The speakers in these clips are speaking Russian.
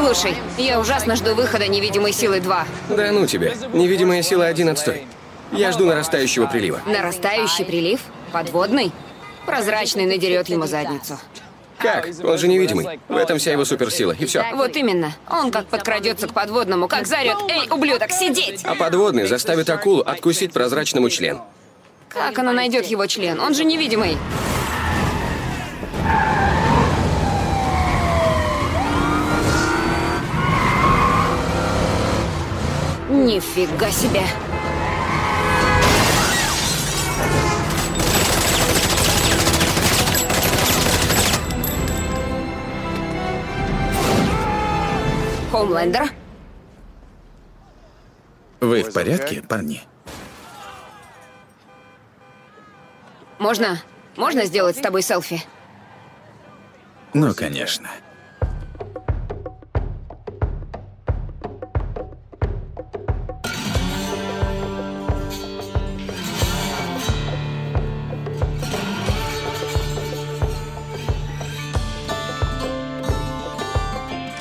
Слушай, я ужасно жду выхода «Невидимой силы 2». Да ну тебе. Невидимая сила один отстой. Я жду нарастающего прилива. Нарастающий прилив? Подводный? Прозрачный надерет ему задницу. Как? Он же невидимый. В этом вся его суперсила. И все. Вот именно. Он как подкрадется к подводному, как зарет. Эй, ублюдок, сидеть! А подводный заставит акулу откусить прозрачному член. Как она найдет его член? Он же невидимый. Нифига себе. Хоумлендер? Вы в порядке, парни? Можно? Можно сделать с тобой селфи? Ну, конечно.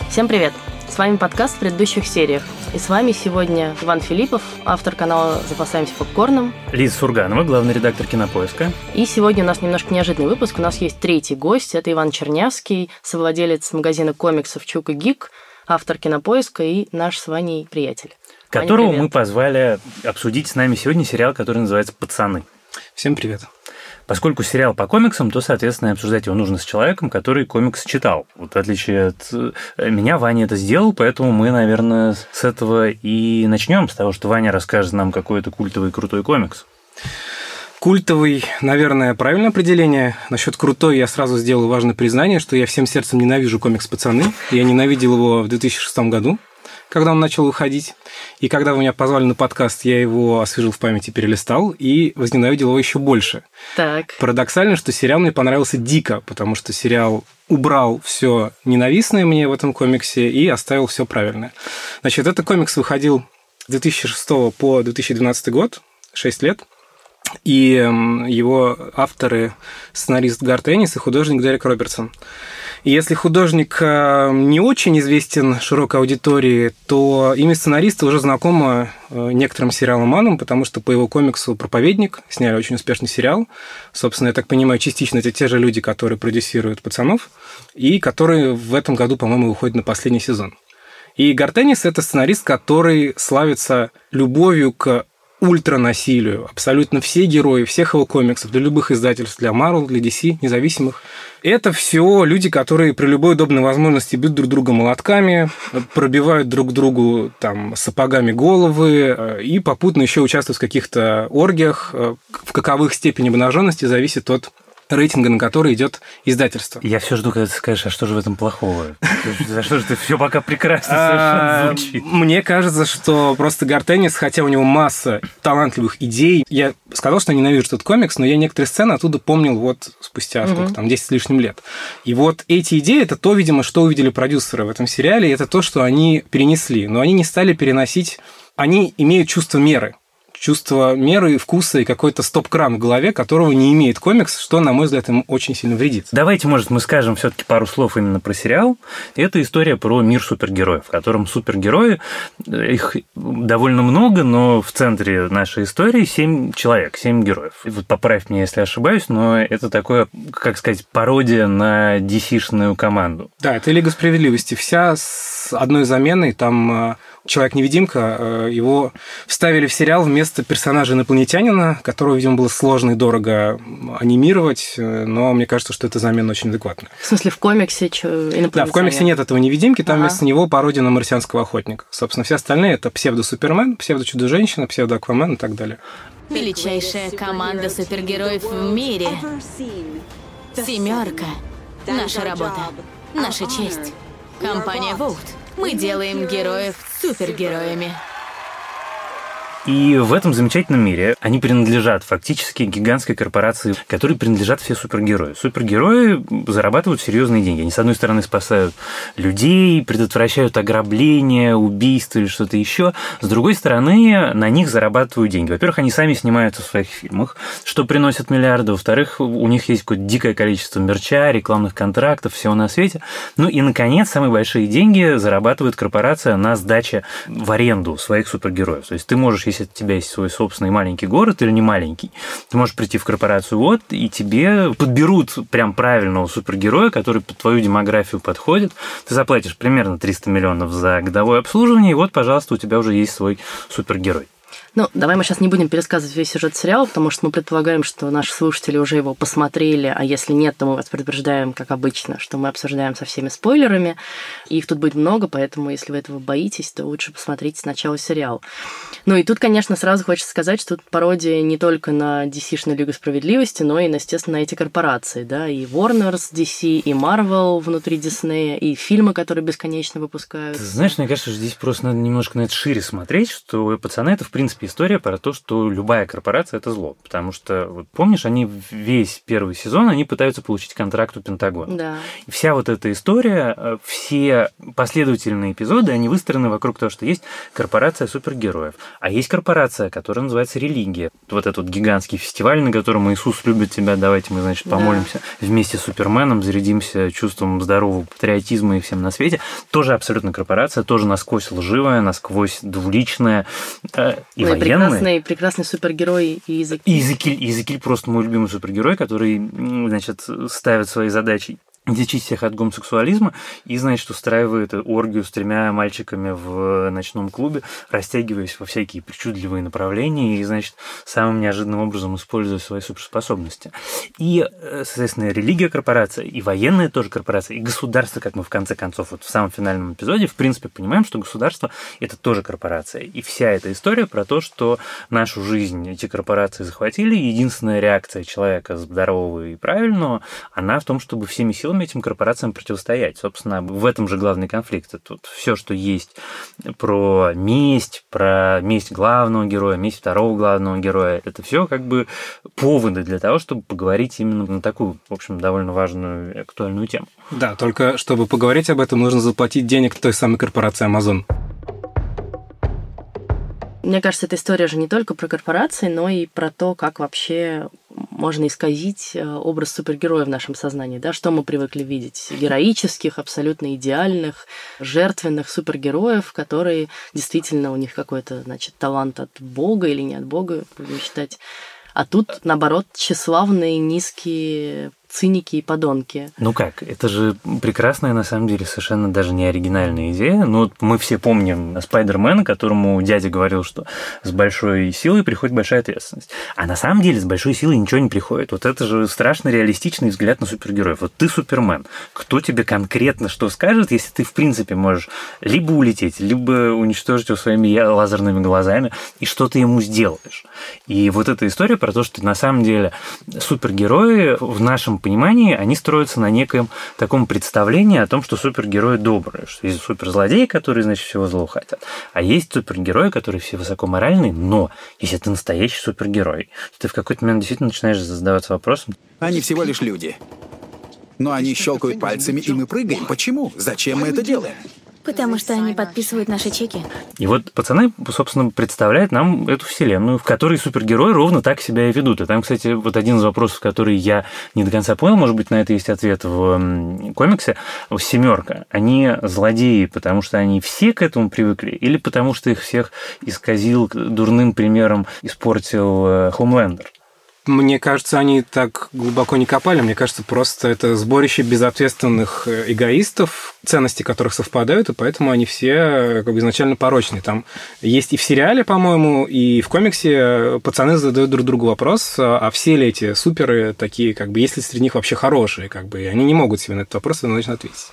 Всем привет! С вами подкаст в предыдущих сериях. И с вами сегодня Иван Филиппов, автор канала «Запасаемся попкорном». Лиза Сурганова, главный редактор «Кинопоиска». И сегодня у нас немножко неожиданный выпуск. У нас есть третий гость. Это Иван Чернявский, совладелец магазина комиксов «Чук и Гик», автор «Кинопоиска» и наш с Ваней приятель. Которого Ваня, мы позвали обсудить с нами сегодня сериал, который называется «Пацаны». Всем привет. Поскольку сериал по комиксам, то, соответственно, обсуждать его нужно с человеком, который комикс читал. Вот в отличие от э, меня, Ваня это сделал, поэтому мы, наверное, с этого и начнем, с того, что Ваня расскажет нам какой-то культовый крутой комикс. Культовый, наверное, правильное определение. Насчет крутой я сразу сделал важное признание, что я всем сердцем ненавижу комикс «Пацаны». Я ненавидел его в 2006 году, когда он начал выходить. И когда вы меня позвали на подкаст, я его освежил в памяти, перелистал и возненавидел его еще больше. Так, Парадоксально, что сериал мне понравился дико, потому что сериал убрал все ненавистное мне в этом комиксе и оставил все правильное. Значит, этот комикс выходил с 2006 по 2012 год, 6 лет. И его авторы сценарист Гарт Эннис и художник Дерек Робертсон. И если художник э, не очень известен широкой аудитории, то имя сценариста уже знакомо э, некоторым сериаломанам, потому что по его комиксу «Проповедник» сняли очень успешный сериал. Собственно, я так понимаю, частично это те же люди, которые продюсируют «Пацанов», и которые в этом году, по-моему, выходят на последний сезон. И Гартеннис – это сценарист, который славится любовью к ультранасилию. Абсолютно все герои всех его комиксов, для любых издательств, для Marvel, для DC, независимых. Это все люди, которые при любой удобной возможности бьют друг друга молотками, пробивают друг другу там сапогами головы э, и попутно еще участвуют в каких-то оргиях. Э, В каковых степени обнаженности зависит от рейтинга, на который идет издательство. Я все жду, когда ты скажешь, а что же в этом плохого? За что же ты все пока прекрасно А, совершенно звучит? Мне кажется, что просто Гартеннис, хотя у него масса талантливых идей, я сказал, что ненавижу этот комикс, но я некоторые сцены оттуда помнил вот спустя сколько там, 10 с лишним лет. И вот эти идеи, это то, видимо, что увидели продюсеры в этом сериале, это то, что они перенесли. Но они не стали переносить... Они имеют чувство меры чувство меры, вкуса и какой-то стоп-кран в голове, которого не имеет комикс, что, на мой взгляд, им очень сильно вредит. Давайте, может, мы скажем все-таки пару слов именно про сериал. Это история про мир супергероев, в котором супергерои, э, их довольно много, но в центре нашей истории семь человек, семь героев. Вот поправь меня, если ошибаюсь, но это такое, как сказать, пародия на DC-шную команду. Да, это Лига Справедливости. Вся с одной заменой, там э, Человек-невидимка, э, его вставили в сериал вместо персонажа инопланетянина, которого, видимо, было сложно и дорого анимировать, э, но мне кажется, что эта замена очень адекватная. в смысле, в комиксе чё, Да, в комиксе нет этого невидимки, там Ага. вместо него пародия на марсианского охотника. Собственно, все остальные это псевдо-супермен, псевдо-чудо-женщина, псевдо-аквамен и так далее. Величайшая команда супергероев в мире. Семерка. Наша работа. Наша честь. Компания Vogt. Мы делаем героев супергероями. И в этом замечательном мире они принадлежат фактически гигантской корпорации, которой принадлежат все супергерои. Супергерои зарабатывают серьезные деньги. Они, с одной стороны, спасают людей, предотвращают ограбления, убийства или что-то еще. С другой стороны, на них зарабатывают деньги. Во-первых, они сами снимаются в своих фильмах, что приносит миллиарды. Во-вторых, у них есть какое-то дикое количество мерча, рекламных контрактов, всего на свете. Ну и, наконец, самые большие деньги зарабатывает корпорация на сдаче в аренду своих супергероев. То есть ты можешь, если у тебя есть свой собственный маленький город или не маленький, ты можешь прийти в корпорацию вот, и тебе подберут прям правильного супергероя, который под твою демографию подходит. Ты заплатишь примерно 300 миллионов за годовое обслуживание, и вот, пожалуйста, у тебя уже есть свой супергерой. Ну, давай мы сейчас не будем пересказывать весь сюжет сериала, потому что мы предполагаем, что наши слушатели уже его посмотрели, а если нет, то мы вас предупреждаем, как обычно, что мы обсуждаем со всеми спойлерами. Их тут будет много, поэтому если вы этого боитесь, то лучше посмотрите сначала сериал. Ну и тут, конечно, сразу хочется сказать, что тут пародия не только на DC-шную Лигу Справедливости, но и, естественно, на эти корпорации, да, и Warner с DC, и Marvel внутри Disney, и фильмы, которые бесконечно выпускают. Ты знаешь, мне кажется, здесь просто надо немножко на это шире смотреть, что пацаны это, в принципе, история про то, что любая корпорация это зло. Потому что, вот помнишь, они весь первый сезон, они пытаются получить контракт у Пентагона. Да. И вся вот эта история, э, все последовательные эпизоды, они выстроены вокруг того, что есть корпорация супергероев, а есть корпорация, которая называется религия. Вот этот вот гигантский фестиваль, на котором Иисус любит тебя, давайте мы, значит, помолимся да. вместе с Суперменом, зарядимся чувством здорового патриотизма и всем на свете. Тоже абсолютно корпорация, тоже насквозь лживая, насквозь двуличная. Э, и ну, военные. Прекрасный, прекрасный супергерой и Изакиль. Изакиль, Изакиль просто мой любимый супергерой, который, значит, ставит своей задачей лечить всех от гомосексуализма и, значит, устраивает оргию с тремя мальчиками в ночном клубе, растягиваясь во всякие причудливые направления и, значит, самым неожиданным образом используя свои суперспособности. И, соответственно, религия корпорация, и военная тоже корпорация, и государство, как мы в конце концов, вот в самом финальном эпизоде, в принципе, понимаем, что государство – это тоже корпорация. И вся эта история про то, что нашу жизнь эти корпорации захватили, единственная реакция человека здорового и правильного, она в том, чтобы всеми силами этим корпорациям противостоять. Собственно, в этом же главный конфликт. Тут все, что есть про месть, про месть главного героя, месть второго главного героя, это все как бы поводы для того, чтобы поговорить именно на такую, в общем, довольно важную актуальную тему. Да, только чтобы поговорить об этом, нужно заплатить денег той самой корпорации Amazon. Мне кажется, эта история же не только про корпорации, но и про то, как вообще можно исказить э, образ супергероя в нашем сознании, да, что мы привыкли видеть. Героических, абсолютно идеальных, жертвенных супергероев, которые действительно у них какой-то, значит, талант от Бога или не от Бога, будем считать. А тут, наоборот, тщеславные, низкие циники и подонки. Ну как, это же прекрасная, на самом деле, совершенно даже не оригинальная идея. Ну, вот мы все помним Спайдермена, которому дядя говорил, что с большой силой приходит большая ответственность. А на самом деле с большой силой ничего не приходит. Вот это же страшно реалистичный взгляд на супергероев. Вот ты Супермен. Кто тебе конкретно что скажет, если ты, в принципе, можешь либо улететь, либо уничтожить его своими лазерными глазами, и что ты ему сделаешь? И вот эта история про то, что на самом деле супергерои в нашем понимании они строятся на некоем таком представлении о том, что супергерои добрые, что есть суперзлодеи, которые, значит, всего зло хотят, а есть супергерои, которые все высокоморальные, но если ты настоящий супергерой, то ты в какой-то момент действительно начинаешь задаваться вопросом. Они всего лишь люди. Но они щелкают пальцами, и мы прыгаем. Почему? Зачем мы это делаем? Потому что они подписывают наши чеки. И вот пацаны, собственно, представляют нам эту вселенную, в которой супергерои ровно так себя и ведут. И там, кстати, вот один из вопросов, который я не до конца понял, может быть, на это есть ответ в комиксе, «Семерка». Они злодеи, потому что они все к этому привыкли, или потому что их всех исказил дурным примером, испортил э, Хомлендер? Мне кажется, они так глубоко не копали. Мне кажется, просто это сборище безответственных э, эгоистов, ценности которых совпадают, и поэтому они все э, как бы изначально порочные. Там есть и в сериале, по-моему, и в комиксе э, пацаны задают друг другу вопрос, а все ли эти суперы такие, как бы, есть ли среди них вообще хорошие, как бы, и они не могут себе на этот вопрос однозначно ответить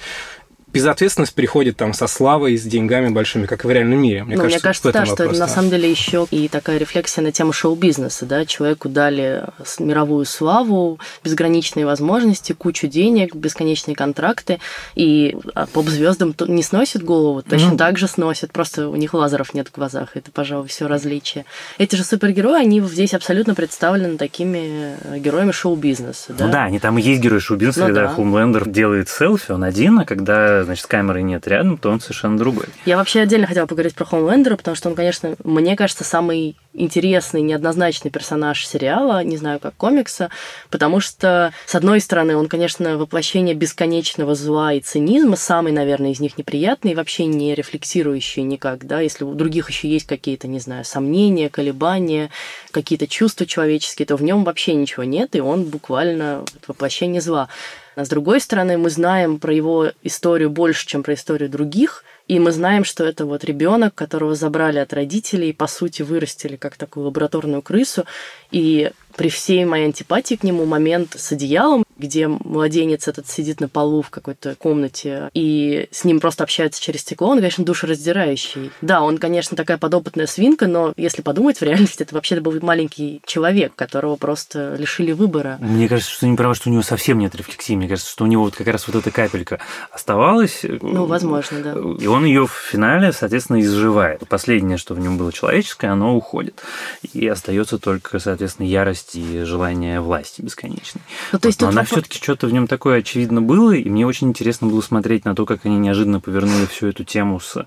безответственность приходит там со славой, с деньгами большими, как и в реальном мире. Мне ну, кажется, мне кажется, да, что это на самом деле еще и такая рефлексия на тему шоу-бизнеса, да, человеку дали мировую славу, безграничные возможности, кучу денег, бесконечные контракты, и а, поп-звездам не сносит голову, точно ну, так же сносят, просто у них лазеров нет в глазах, это, пожалуй, все различие. Эти же супергерои, они здесь абсолютно представлены такими э, героями шоу-бизнеса, да? Ну да, они там и есть герои шоу-бизнеса, ну, когда да. Хумлендер делает селфи, он один, а когда, значит, камеры нет рядом, то он совершенно другой. Я вообще отдельно хотела поговорить про Хомлендера, потому что он, конечно, мне кажется, самый интересный, неоднозначный персонаж сериала, не знаю, как комикса, потому что, с одной стороны, он, конечно, воплощение бесконечного зла и цинизма, самый, наверное, из них неприятный, вообще не рефлексирующий никак, да, если у других еще есть какие-то, не знаю, сомнения, колебания, какие-то чувства человеческие, то в нем вообще ничего нет, и он буквально воплощение зла. А с другой стороны, мы знаем про его историю больше, чем про историю других, и мы знаем, что это вот ребенок, которого забрали от родителей, по сути, вырастили как такую лабораторную крысу. И при всей моей антипатии к нему момент с одеялом, где младенец этот сидит на полу в какой-то комнате, и с ним просто общаются через стекло, он, конечно, душераздирающий. Да, он, конечно, такая подопытная свинка, но если подумать, в реальности это вообще был маленький человек, которого просто лишили выбора. Мне кажется, что не право, что у него совсем нет рефлексии. Мне кажется, что у него вот как раз вот эта капелька оставалась. Ну, возможно, да. И он ее в финале, соответственно, изживает. Последнее, что в нем было человеческое, оно уходит. И остается только, соответственно, ярость и желание власти бесконечной. Ну, то есть вот, вопрос... все-таки что-то в нем такое очевидно было, и мне очень интересно было смотреть на то, как они неожиданно повернули всю эту тему с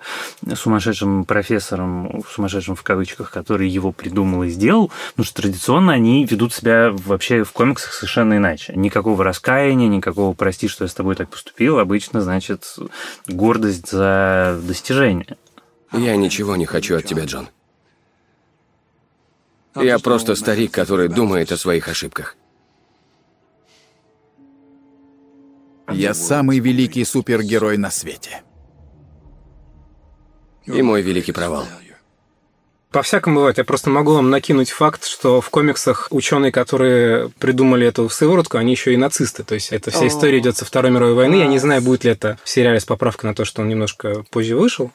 сумасшедшим профессором, сумасшедшим в кавычках, который его придумал и сделал, потому что традиционно они ведут себя вообще в комиксах совершенно иначе. Никакого раскаяния, никакого «прости, что я с тобой так поступил», обычно значит гордость за достижение. Я ничего не хочу от тебя, Джон. Я просто старик, который думает о своих ошибках. Я самый великий супергерой на свете. И мой великий провал. По-всякому бывает. Я просто могу вам накинуть факт, что в комиксах ученые, которые придумали эту сыворотку, они еще и нацисты. То есть эта вся история идет со Второй мировой войны. Я не знаю, будет ли это в сериале с поправкой на то, что он немножко позже вышел,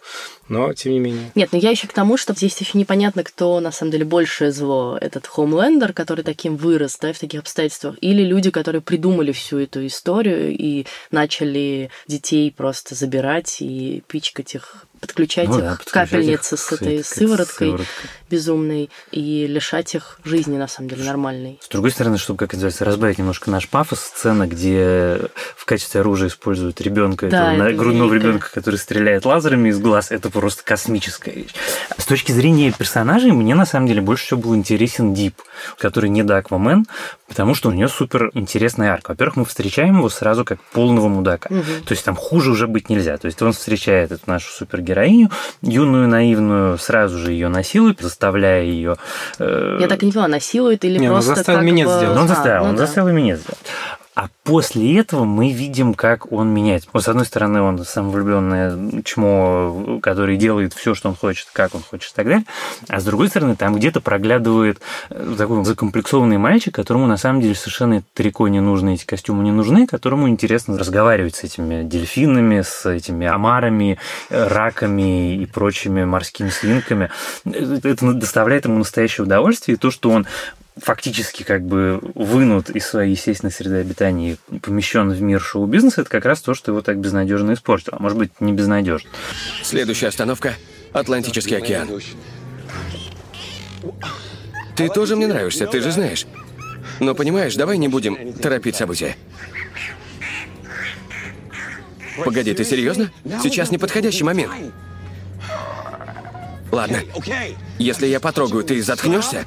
но тем не менее. Нет, но я еще к тому, что здесь еще непонятно, кто на самом деле большее зло. Этот Хомлендер, который таким вырос, да, в таких обстоятельствах, или люди, которые придумали всю эту историю и начали детей просто забирать и пичкать их подключать ну, их да, капельницы с этой сывороткой, сывороткой безумной и лишать их жизни, на самом деле, нормальной. С другой стороны, чтобы, как называется, разбавить немножко наш пафос, сцена, где в качестве оружия используют ребенка, да, этого, грудного ребенка, который стреляет лазерами из глаз, это просто космическая вещь. С точки зрения персонажей, мне на самом деле больше всего был интересен Дип, который не до Аквамен, потому что у нее супер интересная арка. Во-первых, мы встречаем его сразу как полного мудака. Угу. То есть там хуже уже быть нельзя. То есть он встречает эту нашу супергероиню, юную, наивную, сразу же ее насилует, заставляя ее... Э... Я так не поняла, насилует или не, просто он заставил минет бы... сделать. Он заставил, а, ну он да. заставил минет сделать. А после этого мы видим, как он меняется. Вот, с одной стороны, он самовлюбленное чмо, который делает все, что он хочет, как он хочет и так далее. А с другой стороны, там где-то проглядывает э, такой закомплексованный мальчик, которому на самом деле совершенно трико не нужно, эти костюмы не нужны, которому интересно разговаривать с этими дельфинами, с этими омарами, э, раками и прочими морскими свинками. Э, это доставляет ему настоящее удовольствие. И то, что он фактически как бы вынут из своей естественной среды обитания и помещен в мир шоу-бизнеса, это как раз то, что его так безнадежно испортило. А может быть, не безнадежно. Следующая остановка – Атлантический океан. Ты тоже мне нравишься, ты же знаешь. Но понимаешь, давай не будем торопить события. Погоди, ты серьезно? Сейчас неподходящий момент. Ладно. Если я потрогаю, ты заткнешься?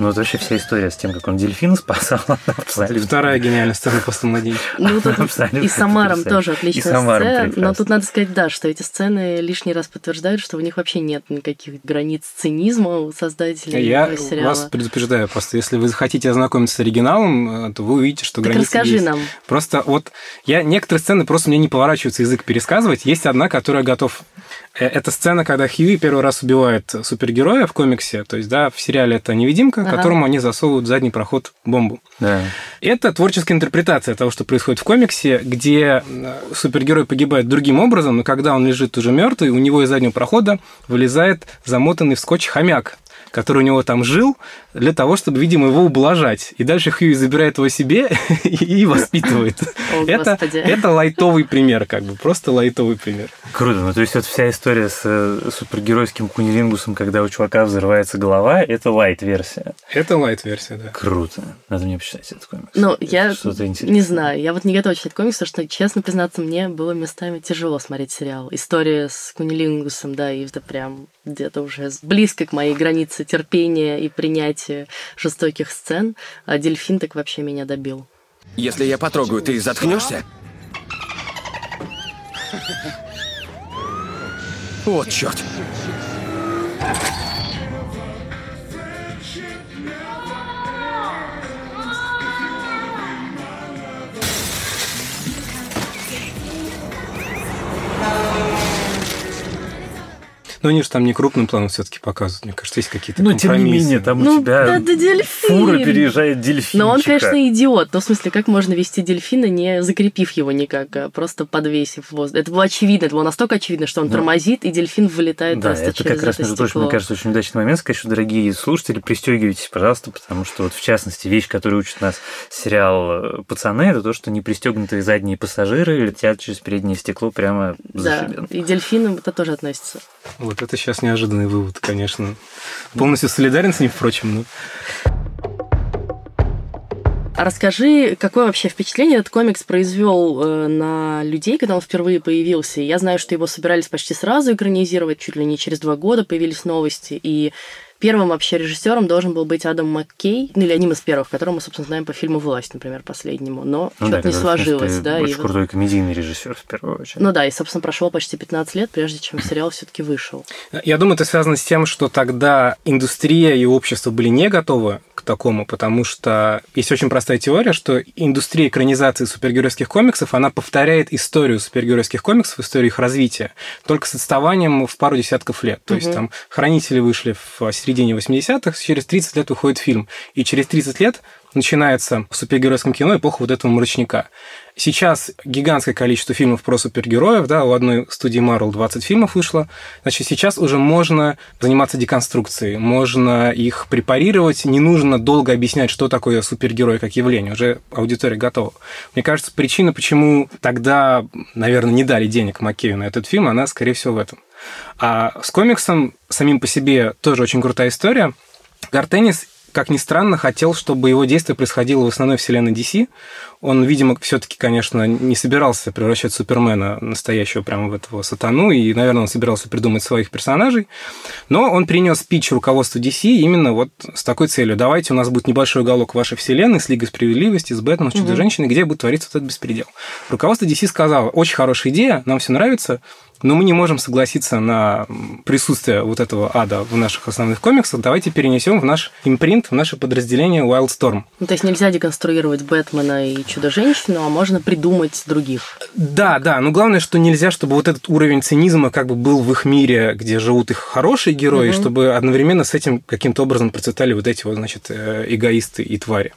Ну, вот вообще вся история с тем, как он дельфина спасал, абсолютно. Вторая гениальная сцена после младенчика. Ну, тут и с Самаром тоже отличная сцена. Но тут надо сказать, да, что эти сцены лишний раз подтверждают, что у них вообще нет никаких границ цинизма у создателей Я сериала. вас предупреждаю, просто если вы хотите ознакомиться с оригиналом, э, то вы увидите, что так границы расскажи есть. нам. Просто вот я некоторые сцены просто мне не поворачивается язык пересказывать. Есть одна, которая готов Э, Это сцена, когда Хьюи первый раз убивает супергероя в комиксе. То есть, да, в сериале это невидимка, Ага. которому они засовывают в задний проход бомбу. Да. Это творческая интерпретация того, что происходит в комиксе, где э, супергерой погибает другим образом, но когда он лежит уже мертвый, у него из заднего прохода вылезает замотанный в скотч хомяк который у него там жил, для того, чтобы, видимо, его ублажать. И дальше Хьюи забирает его себе и воспитывает. О, Это, Господи. это лайтовый пример, как бы, просто лайтовый пример. Круто. Ну, то есть, вот вся история с э, супергеройским кунилингусом, когда у чувака взрывается голова, это лайт-версия. Это лайт-версия, да. Круто. Надо мне почитать этот комикс. Ну, я Что-то интересное. не знаю, я вот не готова читать комикс, потому что, честно признаться, мне было местами тяжело смотреть сериал. История с Кунилингусом, да, и это прям где-то уже близко к моей границе терпения и принятия жестоких сцен, а дельфин так вообще меня добил. Если я потрогаю, ты заткнешься? Вот черт. Но они же там не крупным планом все-таки показывают. Мне кажется, есть какие-то Но, тем не компромиссы. менее, там Ну, у тебя да, да дельфин! фура переезжает дельфинчика. Но он, конечно, идиот. Ну, в смысле, как можно вести дельфина, не закрепив его никак, а просто подвесив в воздух. Это было очевидно, это было настолько очевидно, что он Да. тормозит, и дельфин вылетает Да, просто это через как раз, это между прочим, мне кажется, очень удачный момент сказать, что, дорогие слушатели, пристегивайтесь, пожалуйста, потому что вот в частности вещь, которую учит нас сериал э, «Пацаны», это то, что непристегнутые задние пассажиры летят через переднее стекло прямо за Да, шибен. и дельфинам это тоже относится. Вот это сейчас неожиданный вывод, конечно. Полностью солидарен с ним, впрочем, но... А расскажи, какое вообще впечатление этот комикс произвел э, на людей, когда он впервые появился? Я знаю, что его собирались почти сразу экранизировать, чуть ли не через два года появились новости, и первым вообще режиссером должен был быть Адам Маккей, ну или одним из первых, которого мы, собственно, знаем по фильму «Власть», например, последнему, но Ну что-то да, не сложилось, принципе, да, и Очень вот- крутой комедийный режиссер, в первую очередь. Ну да, и, собственно, прошло почти 15 лет, прежде чем сериал все-таки вышел. Я думаю, это связано с тем, что тогда индустрия и общество были не готовы к такому, потому что есть очень простая теория, что индустрия экранизации супергеройских комиксов, она повторяет историю супергеройских комиксов, историю их развития, только с отставанием в пару десятков лет. То есть Мгм. там «Хранители» вышли в середине 80-х, через 30 лет выходит фильм, и через 30 лет начинается в супергеройском кино эпоха вот этого мрачника. Сейчас гигантское количество фильмов про супергероев, да, у одной студии Marvel 20 фильмов вышло. Значит, сейчас уже можно заниматься деконструкцией, можно их препарировать, не нужно долго объяснять, что такое супергерой как явление, уже аудитория готова. Мне кажется, причина, почему тогда, наверное, не дали денег Маккею на этот фильм, она, скорее всего, в этом. А с комиксом самим по себе тоже очень крутая история. Гартеннис как ни странно, хотел, чтобы его действие происходило в основной вселенной DC. Он, видимо, все-таки, конечно, не собирался превращать Супермена настоящего прямо в этого сатану, и, наверное, он собирался придумать своих персонажей. Но он принес пич руководству DC именно вот с такой целью. Давайте у нас будет небольшой уголок вашей вселенной с Лигой Справедливости, с Бэтменом, с Чудо-женщиной, где будет твориться вот этот беспредел. Руководство DC сказало, очень хорошая идея, нам все нравится, но мы не можем согласиться на присутствие вот этого ада в наших основных комиксах. Давайте перенесем в наш импринт, в наше подразделение Wildstorm. Ну, то есть нельзя деконструировать Бэтмена и Чудо-женщину, а можно придумать других. Да, да, но главное, что нельзя, чтобы вот этот уровень цинизма как бы был в их мире, где живут их хорошие герои, Мгм. чтобы одновременно с этим каким-то образом процветали вот эти вот, значит, э, эгоисты и твари.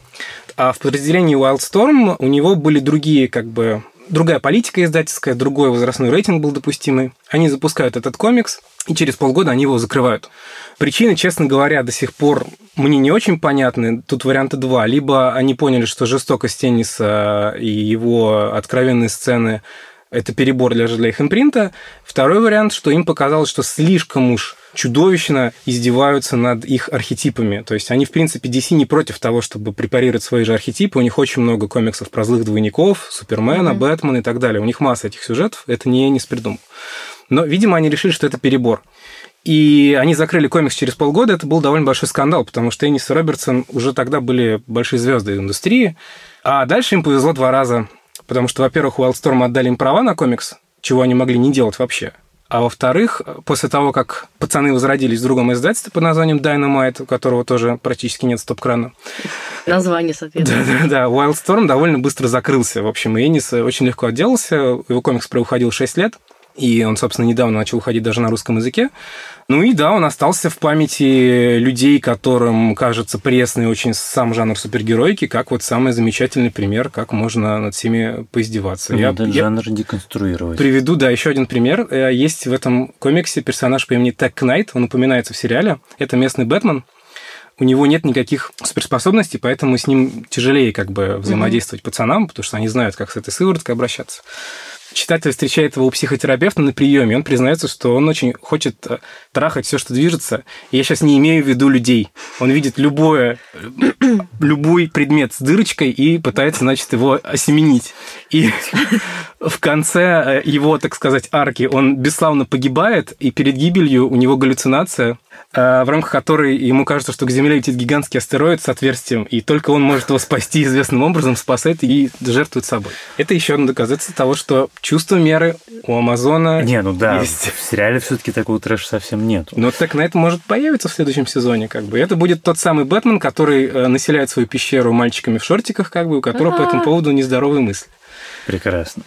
А в подразделении Wildstorm у него были другие как бы другая политика издательская, другой возрастной рейтинг был допустимый. Они запускают этот комикс, и через полгода они его закрывают. Причины, честно говоря, до сих пор мне не очень понятны. Тут варианта два. Либо они поняли, что жестокость тенниса и его откровенные сцены это перебор для, для их импринта. Второй вариант, что им показалось, что слишком уж чудовищно издеваются над их архетипами. То есть они, в принципе, DC не против того, чтобы препарировать свои же архетипы. У них очень много комиксов про злых двойников, Супермена, Мгм. Бэтмена и так далее. У них масса этих сюжетов. Это не Энис придумал. Но, видимо, они решили, что это перебор. И они закрыли комикс через полгода. Это был довольно большой скандал, потому что Энис и Робертсон уже тогда были большие звезды индустрии. А дальше им повезло два раза. Потому что, во-первых, Wildstorm отдали им права на комикс, чего они могли не делать вообще. А во-вторых, после того, как пацаны возродились в другом издательстве под названием Dynamite, у которого тоже практически нет стоп-крана, Название, соответственно. да-да-да, Wildstorm довольно быстро закрылся. В общем, и Энис очень легко отделался. Его комикс проходил 6 лет. И он, собственно, недавно начал уходить даже на русском языке. Ну и да, он остался в памяти людей, которым кажется пресный очень сам жанр супергеройки, как вот самый замечательный пример, как можно над всеми поиздеваться. Ну, я, этот я жанр деконструировать. приведу, да, еще один пример. Э, Есть в этом комиксе персонаж по имени Тек Найт, он упоминается в сериале. Это местный Бэтмен. У него нет никаких суперспособностей, поэтому с ним тяжелее как бы взаимодействовать пацанам, потому что они знают, как с этой сывороткой обращаться. Читатель встречает его у психотерапевта на приеме, он признается, что он очень хочет э, трахать все, что движется. Я сейчас не имею в виду людей. Он видит любое, любой предмет с дырочкой и пытается, значит, его осеменить. И в конце э, его, так сказать, арки он бесславно погибает, и перед гибелью у него галлюцинация, э, в рамках которой ему кажется, что к Земле летит гигантский астероид с отверстием, и только он может его спасти известным образом, спасает и жертвует собой. Это еще одно доказательство того, что чувство меры у Амазона Не, ну да, есть. в сериале все-таки такого трэша совсем нету. Но так на это может появиться в следующем сезоне, как бы. Это будет тот самый Бэтмен, который э, населяет свою пещеру мальчиками в шортиках, как бы, у которого по этому поводу нездоровые мысли. Прекрасно.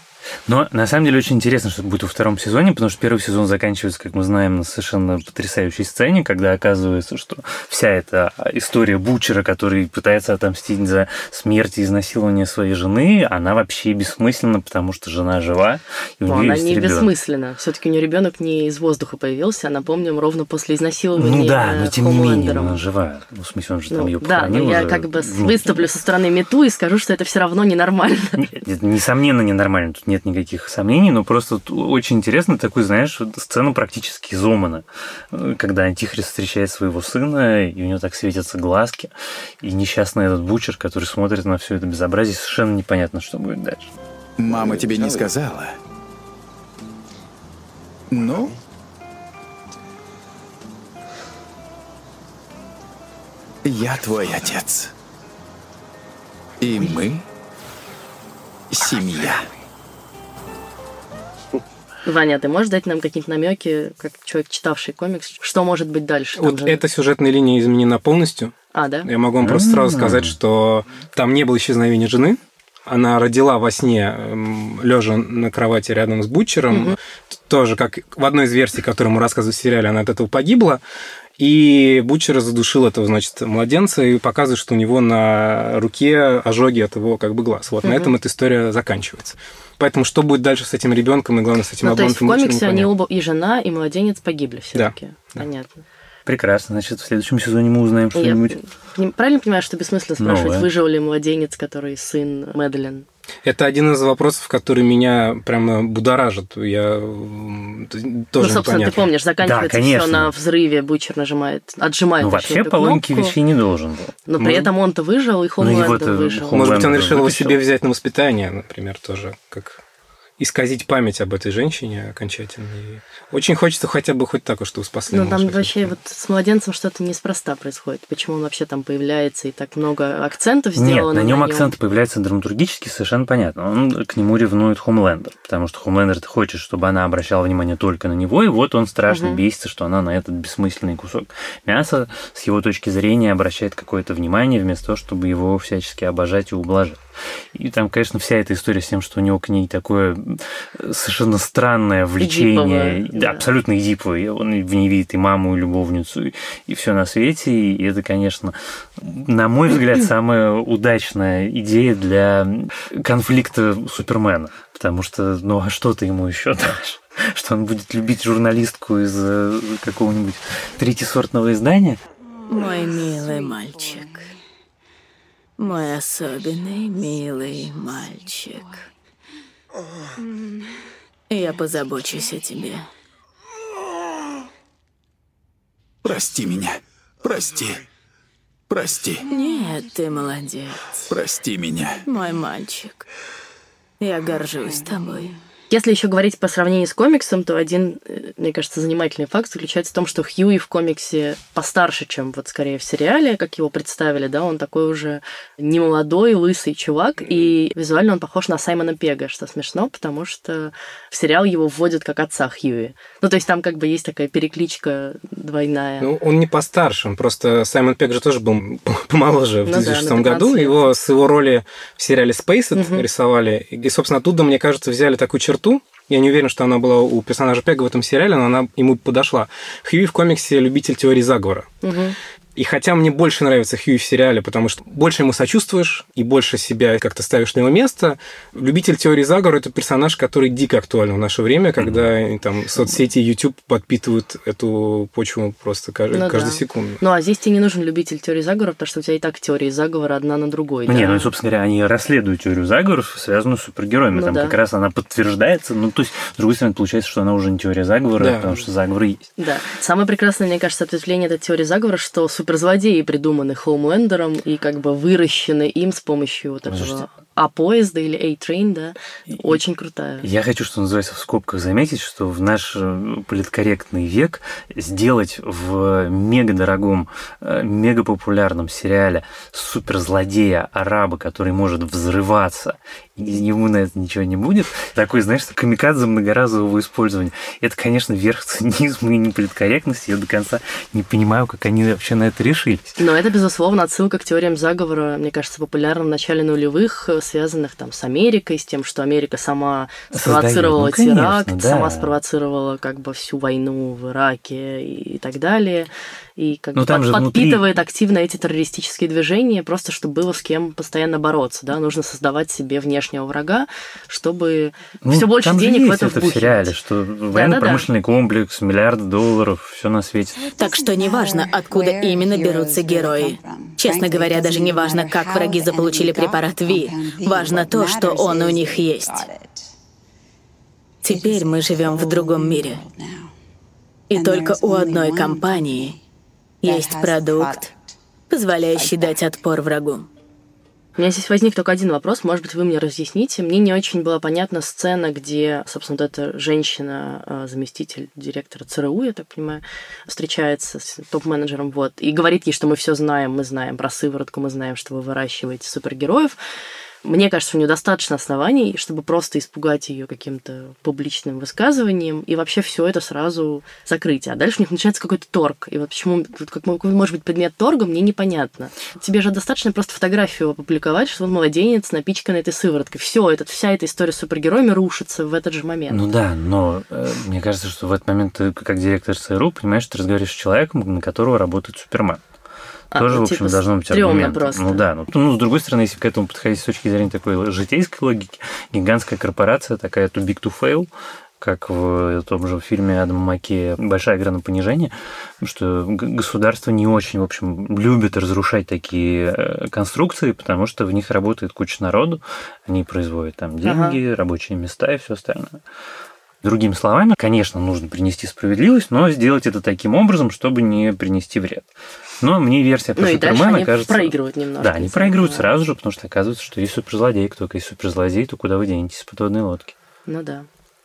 Но на самом деле очень интересно, что будет во втором сезоне, потому что первый сезон заканчивается, как мы знаем, на совершенно потрясающей сцене, когда оказывается, что вся эта история Бучера, который пытается отомстить за смерть и изнасилование своей жены, она вообще бессмысленна, потому что жена жива, и у Но нее она есть не ребенок. бессмысленна. Все-таки у нее ребенок не из воздуха появился, а напомним, ровно после изнасилования. Ну да, но э, тем не менее, она жива. Ну, в смысле, он же там Ну, ее да, но я как бы вместе. выступлю со стороны мету и скажу, что это все равно ненормально. Несомненно, ненормально, тут нет никаких сомнений, но просто очень интересно такую, знаешь, сцену практически из Омана, э, когда Антихрист встречает своего сына, и у него так светятся глазки, и несчастный этот бучер, который смотрит на все это безобразие, совершенно непонятно, что будет дальше. Мама тебе не сказала. Ну? Я твой отец. И мы семья. Ваня, ты можешь дать нам какие-то намеки, как человек, читавший комикс, что может быть дальше? Вот же- эта сюжетная линия изменена полностью. А, да? Я могу вам просто сразу сказать, что там не было исчезновения жены. Она родила во сне, лежа на кровати рядом с Бутчером. Т- Тоже, как в одной из версий, которую мы рассказывали в сериале, она от этого погибла. И Бутчер задушил этого, значит, младенца и показывает, что у него на руке ожоги от его как бы глаз. Вот на этом эта история заканчивается. Поэтому что будет дальше с этим ребенком и, главное, с этим Ну, то есть в комиксе они оба, и жена, и младенец погибли все-таки. да. Понятно. Прекрасно, значит, в следующем сезоне мы узнаем Я что-нибудь. поним- правильно понимаю, что бессмысленно спрашивать, Новое. выжил ли младенец, который сын Мэдлин? Это один из вопросов, который меня прямо будоражит. Я м, т- ну, тоже собственно, непонятно. ты помнишь, заканчивается все конечно. на взрыве, Бучер нажимает, отжимает Ну, вообще, по логике вещей не должен был. Но при этом он-то выжил, и Ну, Хомлендер его-то выжил. Может быть, он решил его себе взять на воспитание, например, тоже, как исказить память об этой женщине окончательно. И очень хочется хотя бы хоть так, уж, чтобы спасли. Ну, там вообще что. вот с младенцем что-то неспроста происходит. Почему он вообще там появляется, и так много акцентов Нет, сделано на нем нём. акценты появляются драматургически, совершенно понятно. Он к нему ревнует Хомлендер, потому что Хомлендер хочет, чтобы она обращала внимание только на него, и вот он страшно Мгм. бесится, что она на этот бессмысленный кусок мяса с его точки зрения обращает какое-то внимание, вместо того, чтобы его всячески обожать и ублажать. И там, конечно, вся эта история с тем, что у него к ней такое совершенно странное влечение, Эдиповое, да, да. абсолютно эдиповое. Он в ней видит и маму, и любовницу, и, все на свете. И это, конечно, на мой взгляд, самая удачная идея для конфликта Супермена. Потому что, ну а что ты ему еще дашь? Что он будет любить журналистку из э, какого-нибудь третьесортного издания? Мой милый мальчик. Мой особенный милый мальчик. Я позабочусь о тебе. Прости меня. Прости. Прости. Нет, ты молодец. Прости меня. Мой мальчик. Я горжусь тобой. Если еще говорить по сравнению с комиксом, то один, э, мне кажется, занимательный факт заключается в том, что Хьюи в комиксе постарше, чем вот скорее в сериале, как его представили, да, он такой уже не молодой, лысый чувак, и визуально он похож на Саймона Пега, что смешно, потому что в сериал его вводят как отца Хьюи. Ну, то есть там как бы есть такая перекличка двойная. Ну, он не постарше, он просто... Саймон Пек же тоже был помоложе в Ну да, на 2006 15 году. лет. Его с его роли в сериале Spaced Мгм. рисовали. И, собственно, оттуда, мне кажется, взяли такую черту, Я не уверен, что она была у персонажа Пега в этом сериале, но она ему подошла. Хьюи в комиксе любитель теории заговора. Мгм. И хотя мне больше нравится Хьюи в сериале, потому что больше ему сочувствуешь и больше себя как-то ставишь на его место, любитель теории заговора – это персонаж, который дико актуален в наше время, когда там соцсети и YouTube подпитывают эту почву просто каждый, Ну каждую да. секунду. Ну, а здесь тебе не нужен любитель теории заговора, потому что у тебя и так теории заговора одна на другой. Не, да? ну и, собственно говоря, они расследуют теорию заговоров, связанную с супергероями. Ну Там да. как раз она подтверждается. Ну, то есть, с другой стороны, получается, что она уже не теория заговора, Да. потому что заговоры есть. Да. Самое прекрасное, мне кажется, ответвление этой теории заговора, что суперзлодеи придуманы Хоумлендером и как бы выращены им с помощью вот этого Слушайте. А-поезда или A-Train, да. Очень крутая. Я хочу, что называется, в скобках заметить, что в наш э, политкорректный век сделать в мега-дорогом, э, мега-популярном сериале суперзлодея-араба, который может взрываться, и ему на это ничего не будет, такой, знаешь, камикадзе многоразового использования. Это, конечно, верх цинизма и неполиткорректности. Я до конца не понимаю, как они вообще на это решились. Но это, безусловно, отсылка к теориям заговора, мне кажется, популярным в начале нулевых, э, связанных там с Америкой, с тем, что Америка сама Создаёт. спровоцировала Ну, конечно, теракт, да. сама спровоцировала как бы всю войну в Ираке и так далее. И как Но бы там под- же внутри- подпитывает активно эти террористические движения, просто чтобы было с кем постоянно бороться. Да? Нужно создавать себе внешнего врага, чтобы Ну, все больше там же денег в есть это это в вбухивать. сериале, что военно-промышленный комплекс, миллиарды долларов, все на свете. Так что неважно, откуда именно берутся герои. Честно говоря, даже не важно, как враги заполучили препарат Ви. Важно то, что он у них есть. Теперь мы живем в другом мире. И только у одной компании есть продукт, позволяющий дать отпор врагу. У меня здесь возник только один вопрос, может быть, вы мне разъясните. Мне не очень была понятна сцена, где, собственно, вот эта женщина, э, заместитель директора ЦРУ, я так понимаю, встречается с топ-менеджером, вот, и говорит ей, что мы все знаем, мы знаем про сыворотку, мы знаем, что вы выращиваете супергероев. Мне кажется, у нее достаточно оснований, чтобы просто испугать ее каким-то публичным высказыванием и вообще все это сразу закрыть. А дальше у них начинается какой-то торг. И вот почему, как может быть предмет торга, мне непонятно. Тебе же достаточно просто фотографию опубликовать, что он младенец, напичканный этой сывороткой. Все, этот, вся эта история с супергероями рушится в этот же момент. Ну да, но э, мне кажется, что в этот момент ты, как директор ЦРУ, понимаешь, ты разговариваешь с человеком, на которого работает Супермен. А, Тоже, ну, в общем, типа, должно быть аргумент. просто. Ну да, ну, ну, с другой стороны, если к этому подходить с точки зрения такой житейской логики, гигантская корпорация, такая too big to fail, как в том же фильме Адама Маккея «Большая игра на понижение», что государство не очень, в общем, любит разрушать такие э, конструкции, потому что в них работает куча народу, они производят там деньги, рабочие места и все остальное. Другими словами, конечно, нужно принести справедливость, но сделать это таким образом, чтобы не принести вред. Но мне версия про Ну Супермена они кажется... проигрывают немножко. Да, они проигрывают сразу же, потому что оказывается, что есть суперзлодей. Кто есть суперзлодей, то куда вы денетесь с подводной лодки? Ну да.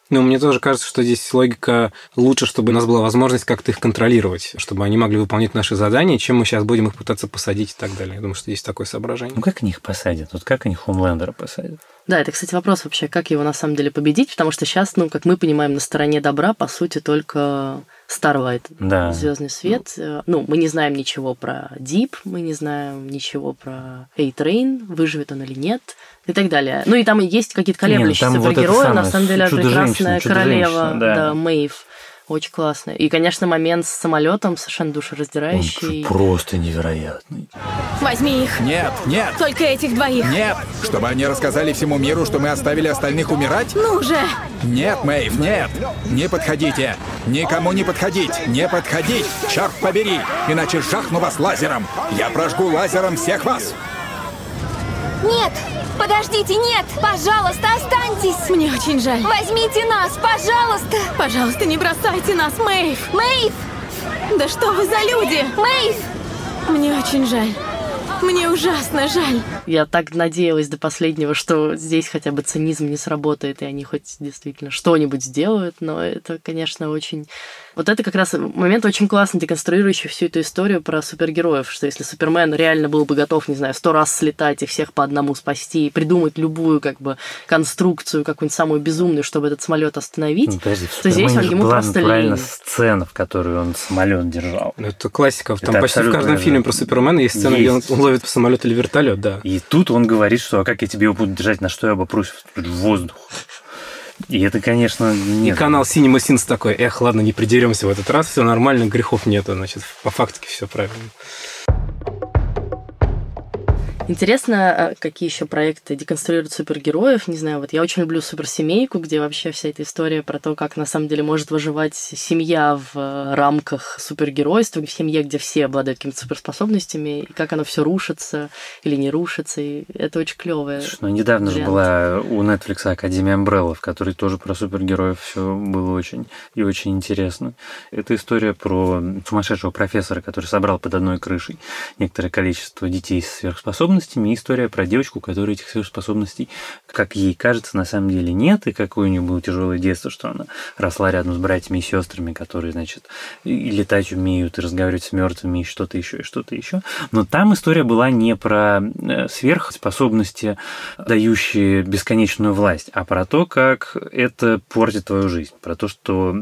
Ну, мне тоже кажется, что здесь логика лучше, чтобы у нас была возможность как-то их контролировать, чтобы они могли выполнять наши задания, чем мы сейчас будем их пытаться посадить и так далее. Я думаю, что есть такое соображение. Ну как они их посадят? Вот как они Хомлендера посадят? Да, это, кстати, вопрос вообще, как его на самом деле победить, потому что сейчас, ну, как мы понимаем, на стороне добра, по сути, только Starlight, Да. Звездный свет. Э, Ну, мы не знаем ничего про Deep, мы не знаем ничего про A-Train, выживет он или нет, и так далее. Ну, и там есть какие-то ну, колеблющиеся вот это супергерои, на самое, самом деле, прекрасная королева, да. да, Мэйв. Очень классно. И, конечно, момент с самолетом совершенно душераздирающий. просто невероятный. Возьми их. Нет, нет, Только этих двоих. нет! Чтобы они рассказали всему миру, что мы оставили остальных умирать? Ну же! Нет, Мэйв, нет! Не подходите! Никому не подходить! Не подходить! Черт побери! Иначе жахну вас лазером! Я прожгу лазером всех вас! Нет! Подождите, нет! Пожалуйста, останьтесь! Мне очень жаль. Возьмите нас, пожалуйста! Пожалуйста, не бросайте нас, Мэйв! Мэйв! Да что вы за люди? Мэйв! Мне очень жаль. Мне ужасно жаль. Я так надеялась до последнего, что здесь хотя бы цинизм не сработает, и они хоть действительно что-нибудь сделают, но это, конечно, очень... Вот это как раз момент очень классно деконструирующий всю эту историю про супергероев, что если Супермен реально был бы готов, не знаю, сто раз слетать и всех по одному спасти, и придумать любую как бы конструкцию, какую-нибудь самую безумную, чтобы этот самолет остановить, Ну, подожди, то здесь он ему была просто натурально лень. сцена, в которой он самолет держал. Ну, Это классика. Там Это почти в каждом же- фильме про Супермена есть сцена, где он Есть. ловит самолет или вертолет, да. И тут он говорит, что а как я тебе его буду держать, на что я обопрусь в воздух. И это, конечно, нет. И канал Cinema Sins такой, эх, ладно, не придеремся в этот раз, все нормально, грехов нету, значит, по фактике все правильно. Интересно, а какие еще проекты деконструируют супергероев. Не знаю, вот я очень люблю суперсемейку, где вообще вся эта история про то, как на самом деле может выживать семья в э, рамках супергеройства, в семье, где все обладают какими-то суперспособностями, и как оно все рушится или не рушится. И это очень клевое. Ну, недавно вариант. же была у Netflix Академия Umbrella, в которой тоже про супергероев все было очень и очень интересно. Это история про сумасшедшего профессора, который собрал под одной крышей некоторое количество детей с сверхспособностями, сверхспособностями, и история про девочку, у которой этих сверхспособностей, как ей кажется, на самом деле нет, и какое у нее было тяжелое детство, что она росла рядом с братьями и сестрами, которые, значит, и летать умеют, и разговаривать с мертвыми, и что-то еще, и что-то еще. Но там история была не про э, сверхспособности, дающие бесконечную власть, а про то, как это портит твою жизнь, про то, что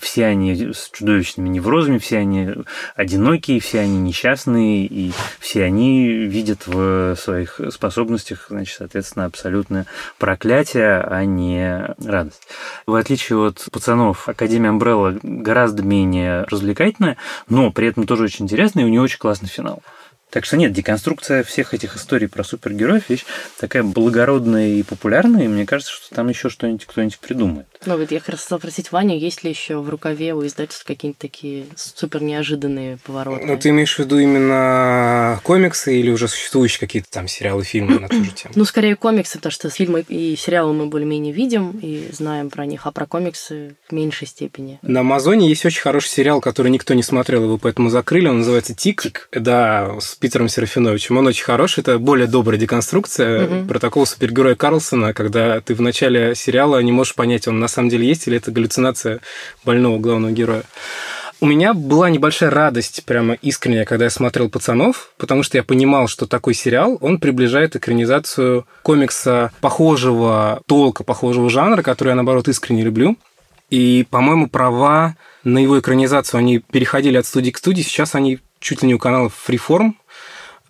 все они с чудовищными неврозами, все они одинокие, все они несчастные, и все они видят в своих способностях, значит, соответственно, абсолютное проклятие, а не радость. В отличие от пацанов, Академия Umbrella гораздо менее развлекательная, но при этом тоже очень интересная, и у нее очень классный финал. Так что нет, деконструкция всех этих историй про супергероев вещь такая благородная и популярная, и мне кажется, что там еще что-нибудь кто-нибудь придумает. Ну вот я хотела спросить Ваню, есть ли еще в рукаве у издательств какие-нибудь такие супер неожиданные повороты? Ну ты имеешь в виду именно комиксы или уже существующие какие-то там сериалы, фильмы на ту же тему? Ну скорее комиксы, потому что фильмы и сериалы мы более-менее видим и знаем про них, а про комиксы в меньшей степени. На Амазоне есть очень хороший сериал, который никто не смотрел, его поэтому закрыли, он называется «Тик». Тик. Да, с Питером Серафиновичем. Он очень хороший, это более добрая деконструкция угу. про такого супергероя Карлсона, когда ты в начале сериала не можешь понять, он на самом деле есть или это галлюцинация больного главного героя. У меня была небольшая радость, прямо искренняя, когда я смотрел «Пацанов», потому что я понимал, что такой сериал, он приближает экранизацию комикса похожего толка, похожего жанра, который я, наоборот, искренне люблю. И, по-моему, права на его экранизацию, они переходили от студии к студии, сейчас они чуть ли не у канала Freeform,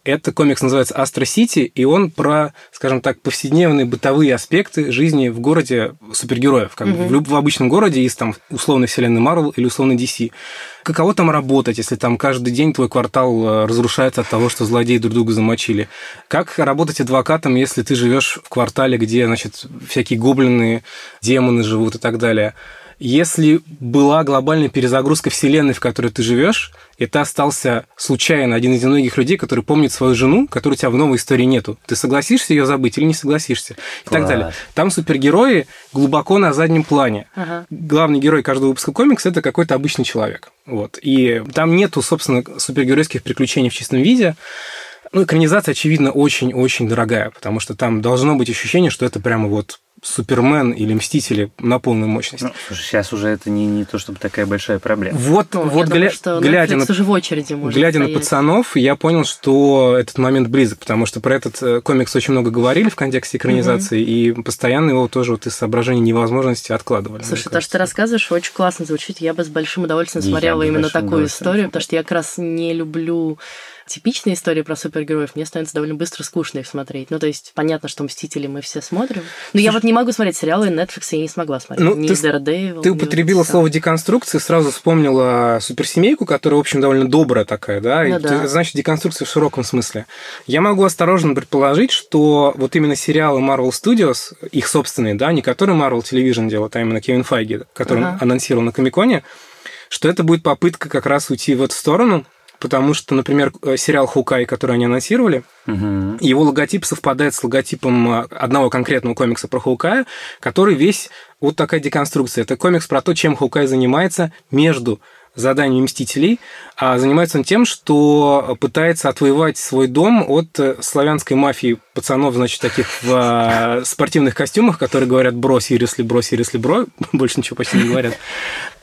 это комикс называется «Астро Сити», и он про, скажем так, повседневные бытовые аспекты жизни в городе супергероев. Как угу. в, в обычном городе из там условной вселенной Марвел или условной DC. Каково там работать, если там каждый день твой квартал э, разрушается от того, что злодеи друг друга замочили? Как работать адвокатом, если ты живешь в квартале, где, значит, всякие гоблины, демоны живут и так далее? Если была глобальная перезагрузка вселенной, в которой ты живешь, и ты остался случайно один из немногих людей, который помнит свою жену, которой у тебя в новой истории нету. Ты согласишься ее забыть или не согласишься? И Класс. так далее. Там супергерои глубоко на заднем плане. Ага. Главный герой каждого выпуска комикса это какой-то обычный человек. Вот. И там нету, собственно, супергеройских приключений в чистом виде. Ну, экранизация, очевидно, очень-очень дорогая, потому что там должно быть ощущение, что это прямо вот Супермен или Мстители на полную мощность. Ну, слушай, сейчас уже это не, не то чтобы такая большая проблема. Вот, ну, вот гля... думаю, глядя, на... уже в очереди глядя стоять. на пацанов, я понял, что этот момент близок, потому что про этот э, комикс очень много говорили в контексте экранизации, угу. и постоянно его тоже вот из соображений невозможности откладывали. Слушай, то, что ты рассказываешь, очень классно звучит. Я бы с большим удовольствием и смотрела именно такую историю, потому что я как раз не люблю типичные истории про супергероев, мне становится довольно быстро скучно их смотреть. Ну, то есть, понятно, что «Мстители» мы все смотрим. Но я вот не могу смотреть сериалы Netflix, я не смогла смотреть. Ну, ни ты, Daredevil, ты употребила вот слово «деконструкция», сразу вспомнила суперсемейку, которая, в общем, довольно добрая такая, да? Ну, и, да. Значит, деконструкция в широком смысле. Я могу осторожно предположить, что вот именно сериалы Marvel Studios, их собственные, да, не которые Marvel Television делают, а именно Кевин Файги, который ага. анонсировал на Комиконе, что это будет попытка как раз уйти в эту сторону, потому что, например, э, сериал «Хукай», который они анонсировали, угу. его логотип совпадает с логотипом э, одного конкретного комикса про Хукая, который весь вот такая деконструкция. Это комикс про то, чем Хукай занимается между заданиями Мстителей, а занимается он тем, что пытается отвоевать свой дом от э, славянской мафии пацанов, значит, таких в спортивных костюмах, которые говорят «бро, Сирисли, бро, Сирисли, бро», больше ничего почти не говорят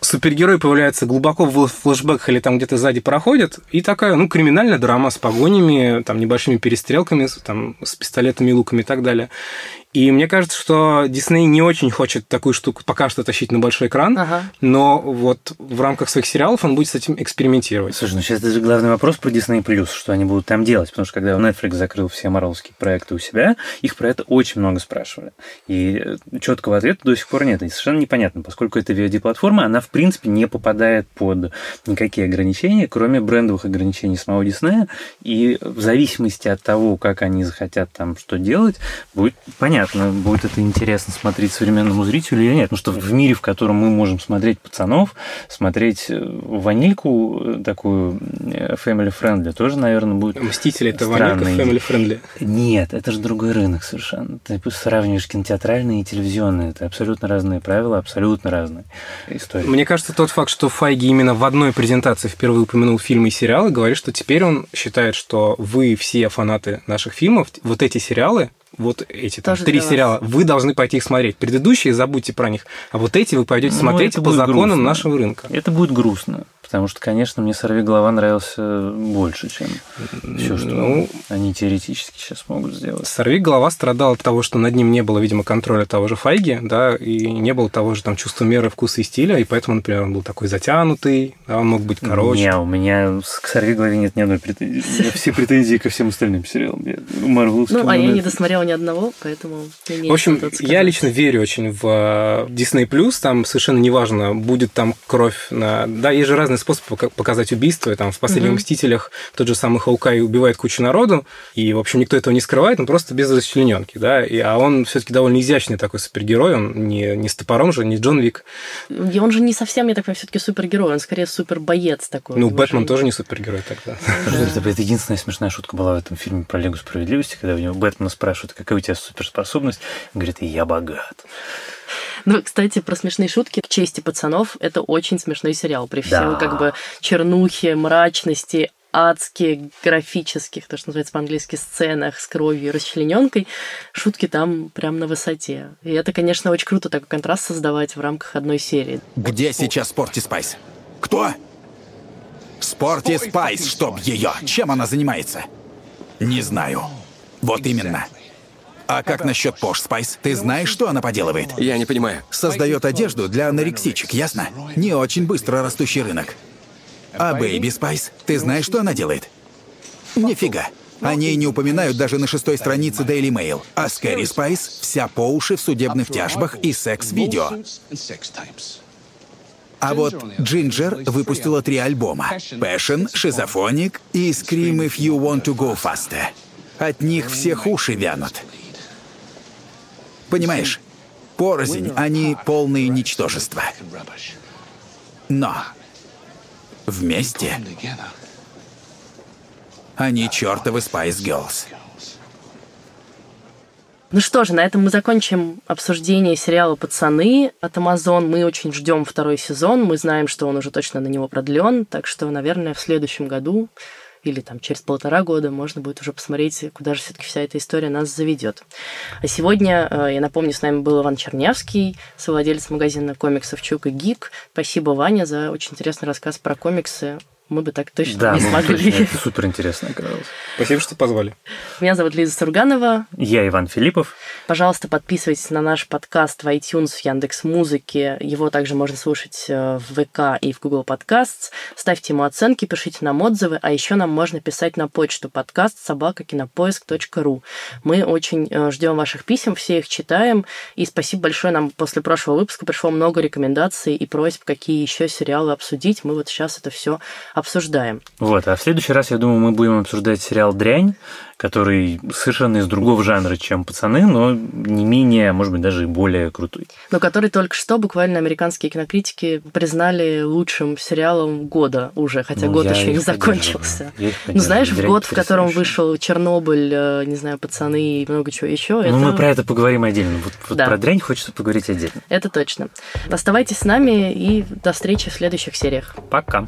супергерой появляется глубоко в флешбеках или там где-то сзади проходит, и такая, ну, криминальная драма с погонями, там, небольшими перестрелками, там, с пистолетами, луками и так далее. И мне кажется, что Дисней не очень хочет такую штуку пока что тащить на большой экран, Ага. но вот в рамках своих сериалов он будет с этим экспериментировать. Слушай, ну сейчас это же главный вопрос про Disney+, что они будут там делать, потому что когда Netflix закрыл все марвелские проекты у себя, их про это очень много спрашивали. И четкого ответа до сих пор нет. И совершенно непонятно, поскольку это VOD-платформа, она, в принципе, не попадает под никакие ограничения, кроме брендовых ограничений самого Disney. И в зависимости от того, как они захотят там что делать, будет понятно, будет это интересно смотреть современному зрителю или нет. Потому что в мире, в котором мы можем смотреть пацанов, смотреть э, ванильку э, такую э, family-friendly, тоже, наверное, будет Мстители это ванилька странно. family friendly. Нет, это же другой рынок совершенно. Ты сравниваешь кинотеатральные и телевизионные. Это абсолютно разные правила, абсолютно разные истории. Мне кажется, тот факт, что Файги именно в одной презентации впервые упомянул фильмы и сериалы, говорит, что теперь он считает, что вы все фанаты наших фильмов, вот эти сериалы, вот эти там, Тоже три вас. сериала, вы должны пойти их смотреть. Предыдущие забудьте про них, а вот эти вы пойдете Ну, смотреть по законам грустно. нашего рынка. Это будет грустно, потому что, конечно, мне «Сорви голова» нравился больше, чем все, что Ну. они теоретически сейчас могут сделать. Сорви голова страдал от того, что над ним не было, видимо, контроля того же Файги, да, и не было того же там чувства меры, вкуса и стиля, и поэтому, например, он был такой затянутый, да, он мог быть короче. Не, у меня с- к «Сорви голове» нет ни одной претензии. У меня все претензии ко всем остальным сериалам. Марвеловским, Ну, а я не досмотрела ни одного, поэтому В общем, я лично верю очень в э, Disney+, там совершенно неважно, будет там кровь на... Да, есть же разные способы пока- показать убийство, и там в «Последних Мгм. Мстителях» тот же самый Хаукай убивает кучу народу, и, в общем, никто этого не скрывает, он просто без расчлененки, да, и, а он все таки довольно изящный такой супергерой, он не, не с топором же, не Джон Вик. И он же не совсем, я так понимаю, все-таки супергерой, он скорее супербоец такой. Ну, Бэтмен же- тоже не супергерой тогда. Это, это единственная смешная шутка была в этом фильме про Лигу справедливости, когда у него Бэтмена спрашивают, какая у тебя суперспособность. Он говорит, я богат. Ну, кстати, про смешные шутки. К чести пацанов, это очень смешной сериал. При всей Да. как бы чернухе, мрачности, адских графических, то, что называется по-английски, сценах с кровью и расчлененкой, шутки там прям на высоте. И это, конечно, очень круто такой контраст создавать в рамках одной серии. Где сейчас Sporty Spice? Кто? Sporty Spice, чтоб ее. Чем она занимается? Не знаю. Вот именно. А как насчет Posh Spice? Ты знаешь, что она поделывает? Я не понимаю. Создает одежду для анорексичек, ясно? Не очень быстро растущий рынок. А Baby Spice, ты знаешь, что она делает? Нифига. О ней не упоминают даже на шестой странице Daily Mail. А Scary Spice вся по уши в судебных тяжбах и секс-видео. А вот Джинджер выпустила три альбома. Passion, Schizophonic и Scream If You Want To Go Faster. От них всех уши вянут. Понимаешь, порознь, они полные ничтожества. Но вместе они чертовы Spice Girls. Ну что же, на этом мы закончим обсуждение сериала «Пацаны» от Amazon. Мы очень ждем второй сезон. Мы знаем, что он уже точно на него продлен. Так что, наверное, в следующем году или там через полтора года можно будет уже посмотреть, куда же все-таки вся эта история нас заведет. А сегодня, э, я напомню, с нами был Иван Чернявский, совладелец магазина комиксов «Чук и Гик». Спасибо, Ваня, за очень интересный рассказ про комиксы. Мы бы так точно Да, не ну, смогли. точно, это супер интересно оказалось. Спасибо, что позвали. Меня зовут Лиза Сурганова. Я Иван Филиппов. Пожалуйста, подписывайтесь на наш подкаст в iTunes, в Яндекс Музыке. Его также можно слушать э, в ВК и в Google Podcasts. Ставьте ему оценки, пишите нам отзывы, а еще нам можно писать на почту подкаст собакакинопоиск.ру. Мы очень э, ждем ваших писем, все их читаем. И спасибо большое нам после прошлого выпуска пришло много рекомендаций и просьб, какие еще сериалы обсудить. Мы вот сейчас это все обсуждаем. Вот, а в следующий раз, я думаю, мы будем обсуждать сериал «Дрянь», который совершенно из другого жанра, чем «Пацаны», но не менее, может быть, даже и более крутой. но который только что буквально американские кинокритики признали лучшим сериалом года уже, хотя Ну, год еще не закончился. Ну, знаешь, в год, в котором вышел Чернобыль, э, не знаю, пацаны и много чего еще, Ну, это, мы про это поговорим отдельно. Вот, вот Да. про дрянь хочется поговорить отдельно. это точно. Оставайтесь с нами и до встречи в следующих сериях. Пока.